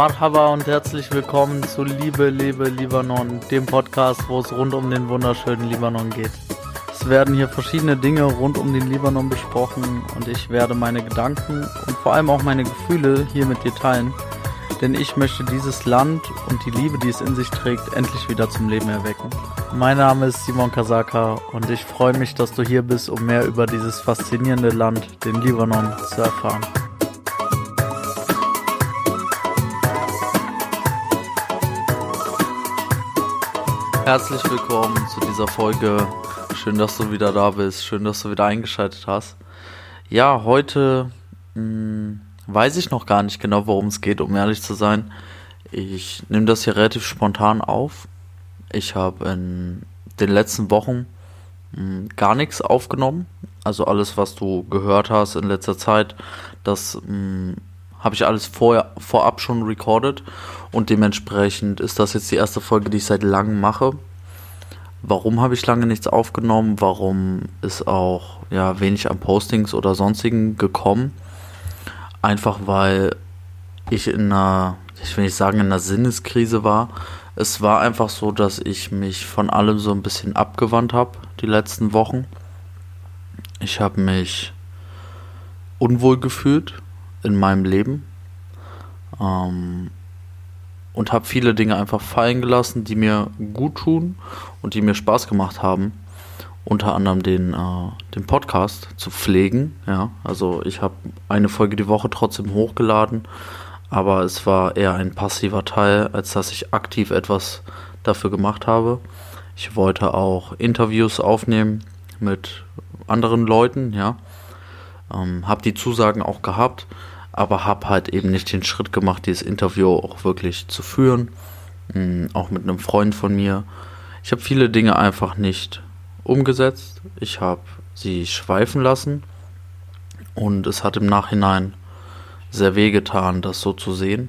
Marhaba und herzlich willkommen zu Liebe, Liebe, Libanon, dem Podcast, wo es rund um den wunderschönen Libanon geht. Es werden hier verschiedene Dinge rund um den Libanon besprochen und ich werde meine Gedanken und vor allem auch meine Gefühle hier mit dir teilen, denn ich möchte dieses Land und die Liebe, die es in sich trägt, endlich wieder zum Leben erwecken. Mein Name ist Simon Kasaka und ich freue mich, dass du hier bist, um mehr über dieses faszinierende Land, den Libanon, zu erfahren. Herzlich willkommen zu dieser Folge. Schön, dass du wieder da bist. Schön, dass du wieder eingeschaltet hast. Ja, heute mh, hm, weiß ich noch gar nicht genau, worum es geht, um ehrlich zu sein. Ich nehme das hier relativ spontan auf. Ich habe in den letzten Wochen mh, hm, gar nichts aufgenommen. Also alles, was du gehört hast in letzter Zeit, das hm, habe ich alles vorher, vorab schon recorded und dementsprechend ist das jetzt die erste Folge, die ich seit langem mache. Warum habe ich lange nichts aufgenommen? Warum ist auch ja wenig an Postings oder sonstigen gekommen? Einfach weil ich in einer, ich will nicht sagen in einer Sinneskrise war. Es war einfach so, dass ich mich von allem so ein bisschen abgewandt habe die letzten Wochen. Ich habe mich unwohl gefühlt in meinem Leben. Ähm, und habe viele Dinge einfach fallen gelassen, die mir gut tun und die mir Spaß gemacht haben. Unter anderem den, äh, den Podcast zu pflegen. Ja, also ich habe eine Folge die Woche trotzdem hochgeladen, aber es war eher ein passiver Teil, als dass ich aktiv etwas dafür gemacht habe. Ich wollte auch Interviews aufnehmen mit anderen Leuten, ja. Ähm, habe die Zusagen auch gehabt, aber habe halt eben nicht den Schritt gemacht, dieses Interview auch wirklich zu führen. Mhm, auch mit einem Freund von mir. Ich habe viele Dinge einfach nicht umgesetzt. Ich habe sie schweifen lassen und es hat im Nachhinein sehr weh getan, das so zu sehen.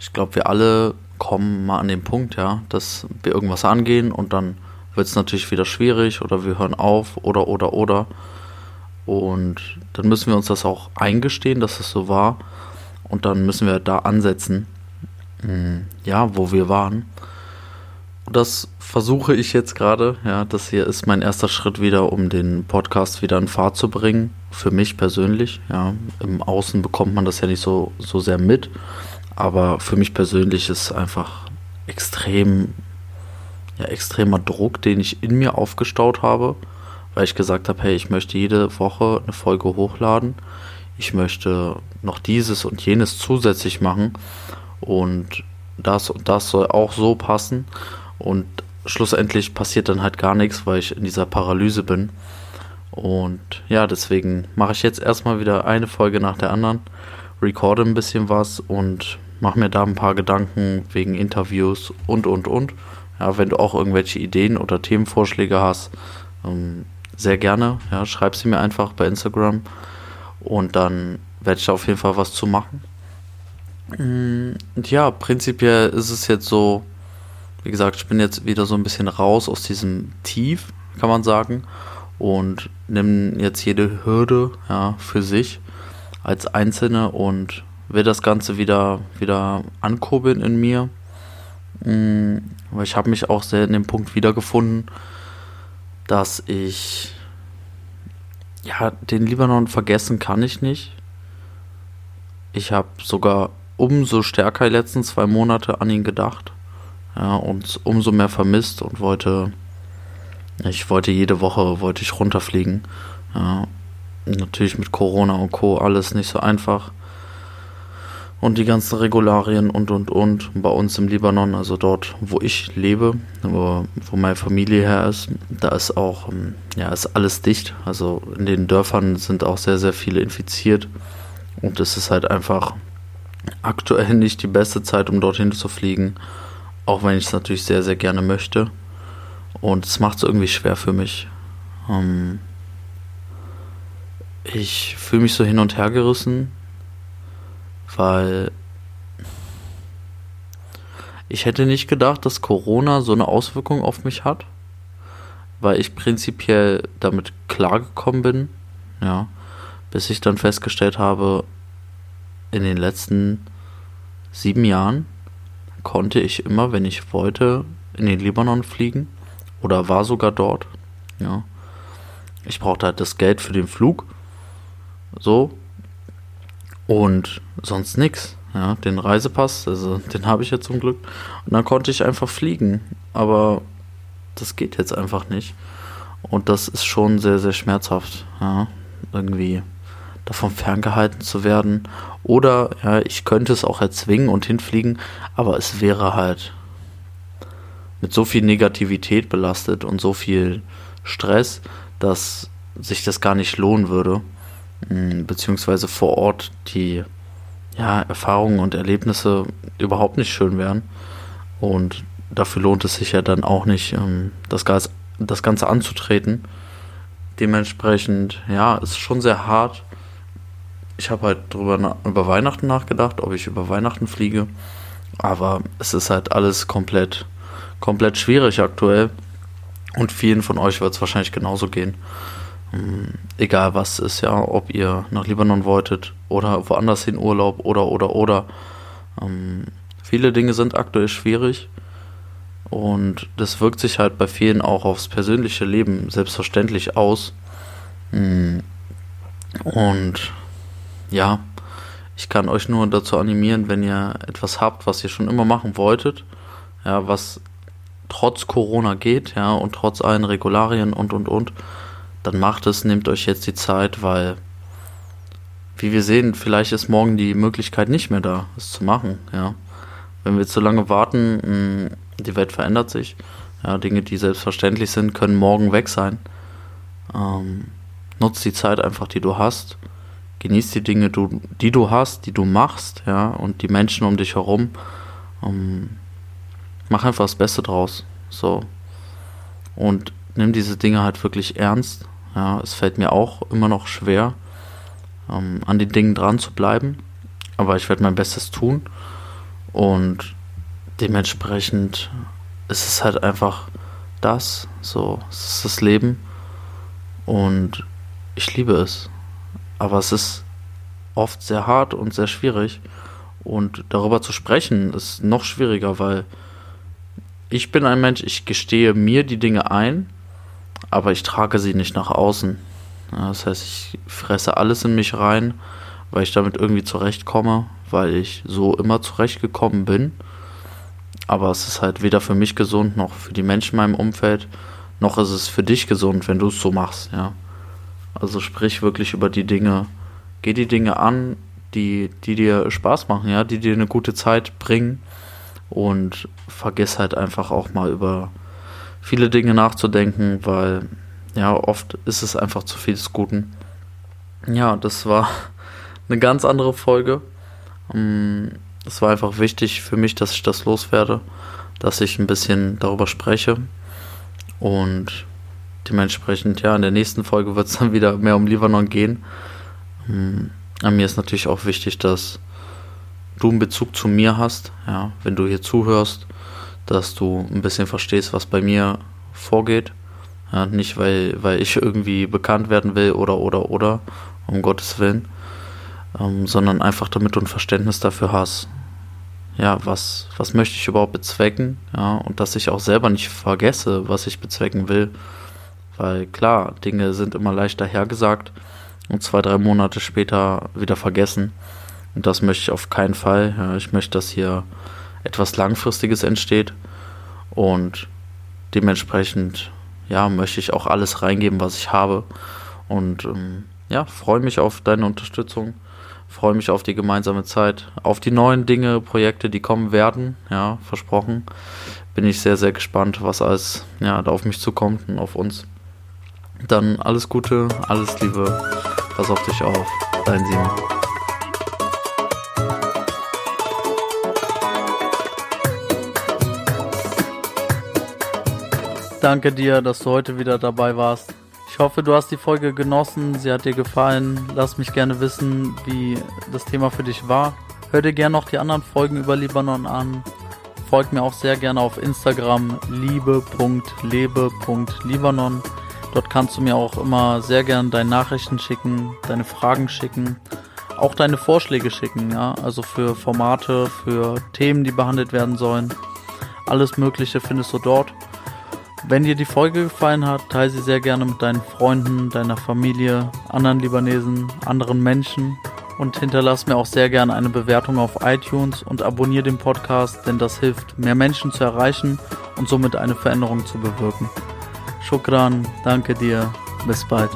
Ich glaube, wir alle kommen mal an den Punkt, ja, dass wir irgendwas angehen und dann wird es natürlich wieder schwierig oder wir hören auf oder oder oder. Und dann müssen wir uns das auch eingestehen, dass es so war. Und dann müssen wir da ansetzen, hm, ja, wo wir waren. Das versuche ich jetzt gerade. Ja, das hier ist mein erster Schritt wieder, um den Podcast wieder in Fahrt zu bringen. Für mich persönlich. Ja, im Außen bekommt man das ja nicht so, so sehr mit. Aber für mich persönlich ist einfach extrem, ja, extremer Druck, den ich in mir aufgestaut habe weil ich gesagt habe, hey, ich möchte jede Woche eine Folge hochladen. Ich möchte noch dieses und jenes zusätzlich machen und das und das soll auch so passen und schlussendlich passiert dann halt gar nichts, weil ich in dieser Paralyse bin. Und ja, deswegen mache ich jetzt erstmal wieder eine Folge nach der anderen, recorde ein bisschen was und mache mir da ein paar Gedanken wegen Interviews und und und. Ja, wenn du auch irgendwelche Ideen oder Themenvorschläge hast, ähm, sehr gerne. Ja, schreib sie mir einfach bei Instagram und dann werde ich da auf jeden Fall was zu machen. Mm, und ja, prinzipiell ist es jetzt so, wie gesagt, ich bin jetzt wieder so ein bisschen raus aus diesem Tief, kann man sagen, und nehme jetzt jede Hürde ja, für sich als Einzelne und will das Ganze wieder, wieder ankurbeln in mir. Mm, weil ich habe mich auch sehr in dem Punkt wiedergefunden, dass ich ja, den Libanon vergessen kann ich nicht. Ich habe sogar umso stärker die letzten zwei Monate an ihn gedacht. Ja, und umso mehr vermisst und wollte, ich wollte jede Woche, wollte ich runterfliegen. Ja, natürlich mit Corona und Co. alles nicht so einfach und die ganzen Regularien und und und bei uns im Libanon, also dort, wo ich lebe, wo, wo meine Familie her ist, da ist auch, ähm, ja, ist alles dicht. Also in den Dörfern sind auch sehr, sehr viele infiziert und es ist halt einfach aktuell nicht die beste Zeit, um dorthin zu fliegen, auch wenn ich es natürlich sehr, sehr gerne möchte. Und es macht es irgendwie schwer für mich. Ähm, ich fühle mich so hin und her gerissen weil ich hätte nicht gedacht, dass Corona so eine Auswirkung auf mich hat. weil ich prinzipiell damit klargekommen bin, ja, bis ich dann festgestellt habe, in den letzten sieben Jahren konnte ich immer, wenn ich wollte, in den Libanon fliegen oder war sogar dort, ja. Ich brauchte halt das Geld für den Flug, so und sonst nichts. Ja, den Reisepass, also den habe ich jetzt zum Glück. Und dann konnte ich einfach fliegen. Aber das geht jetzt einfach nicht. Und das ist schon sehr, sehr schmerzhaft, ja, irgendwie davon ferngehalten zu werden. Oder ja, ich könnte es auch erzwingen und hinfliegen, aber es wäre halt mit so viel Negativität belastet und so viel Stress, dass sich das gar nicht lohnen würde, hm, beziehungsweise vor Ort die ja, Erfahrungen und Erlebnisse überhaupt nicht schön wären. Und dafür lohnt es sich ja dann auch nicht, ähm, das, Gas, das Ganze anzutreten. Dementsprechend, ja, ist schon sehr hart. Ich habe halt drüber über Weihnachten nachgedacht, ob ich über Weihnachten fliege. Aber es ist halt alles komplett, komplett schwierig aktuell. Und vielen von euch wird es wahrscheinlich genauso gehen. Ähm, egal was ist, ja, ob ihr nach Libanon wolltet oder woanders hin Urlaub oder oder oder. Ähm, viele Dinge sind aktuell schwierig und das wirkt sich halt bei vielen auch aufs persönliche Leben selbstverständlich aus. Mm. Und ja, ich kann euch nur dazu animieren, wenn ihr etwas habt, was ihr schon immer machen wolltet, ja, was trotz Corona geht, ja, und trotz allen Regularien und und und, dann macht es, nehmt euch jetzt die Zeit, weil, wie wir sehen, vielleicht ist morgen die Möglichkeit nicht mehr da, es zu machen, ja. Wenn wir zu lange warten, mm, die Welt verändert sich. Ja, Dinge, die selbstverständlich sind, können morgen weg sein. Ähm, nutz die Zeit einfach, die du hast. Genieß die Dinge, du, die du hast, die du machst, ja, und die Menschen um dich herum. Ähm, mach einfach das Beste draus. So. Und nimm diese Dinge halt wirklich ernst. Ja, es fällt mir auch immer noch schwer, ähm, an den Dingen dran zu bleiben. Aber ich werde mein Bestes tun. Und dementsprechend ist es halt einfach das, so, es ist das Leben und ich liebe es. Aber es ist oft sehr hart und sehr schwierig und darüber zu sprechen ist noch schwieriger, weil ich bin ein Mensch, ich gestehe mir die Dinge ein, aber ich trage sie nicht nach außen. Das heißt, ich fresse alles in mich rein, weil ich damit irgendwie zurechtkomme, weil ich so immer zurechtgekommen bin aber es ist halt weder für mich gesund noch für die Menschen in meinem Umfeld, noch ist es für dich gesund, wenn du es so machst, ja. Also sprich wirklich über die Dinge, geh die Dinge an, die, die dir Spaß machen, ja, die dir eine gute Zeit bringen und vergiss halt einfach auch mal über viele Dinge nachzudenken, weil ja, oft ist es einfach zu viel des Guten. Ja, das war eine ganz andere Folge. Ähm, es war einfach wichtig für mich, dass ich das loswerde, dass ich ein bisschen darüber spreche. Und dementsprechend, ja, in der nächsten Folge wird es dann wieder mehr um Libanon gehen. Ähm, mir ist natürlich auch wichtig, dass du einen Bezug zu mir hast, ja, wenn du hier zuhörst, dass du ein bisschen verstehst, was bei mir vorgeht. Ja, nicht, weil, weil ich irgendwie bekannt werden will oder, oder, oder, um Gottes Willen, ähm, sondern einfach damit du ein Verständnis dafür hast, ja, was, was möchte ich überhaupt bezwecken, ja, und dass ich auch selber nicht vergesse, was ich bezwecken will, weil klar, Dinge sind immer leichter hergesagt und zwei, drei Monate später wieder vergessen. Und das möchte ich auf keinen Fall, ja, ich möchte, dass hier etwas Langfristiges entsteht. Und dementsprechend, ja, möchte ich auch alles reingeben, was ich habe. Und ähm, ja, freue mich auf deine Unterstützung. Freue mich auf die gemeinsame Zeit, auf die neuen Dinge, Projekte, die kommen werden, ja, versprochen. Bin ich sehr, sehr gespannt, was alles ja, da auf mich zukommt und auf uns. Dann alles Gute, alles Liebe, pass auf dich auf, dein Simon. Danke dir, dass du heute wieder dabei warst. Ich hoffe, du hast die Folge genossen, sie hat dir gefallen. Lass mich gerne wissen, wie das Thema für dich war. Hör dir gerne noch die anderen Folgen über Libanon an. folgt mir auch sehr gerne auf Instagram liebe.lebe.libanon. Dort kannst du mir auch immer sehr gerne deine Nachrichten schicken, deine Fragen schicken, auch deine Vorschläge schicken, ja, also für Formate, für Themen, die behandelt werden sollen. Alles Mögliche findest du dort. Wenn dir die Folge gefallen hat, teile sie sehr gerne mit deinen Freunden, deiner Familie, anderen Libanesen, anderen Menschen und hinterlass mir auch sehr gerne eine Bewertung auf iTunes und abonniere den Podcast, denn das hilft, mehr Menschen zu erreichen und somit eine Veränderung zu bewirken. Shukran, danke dir, bis bald.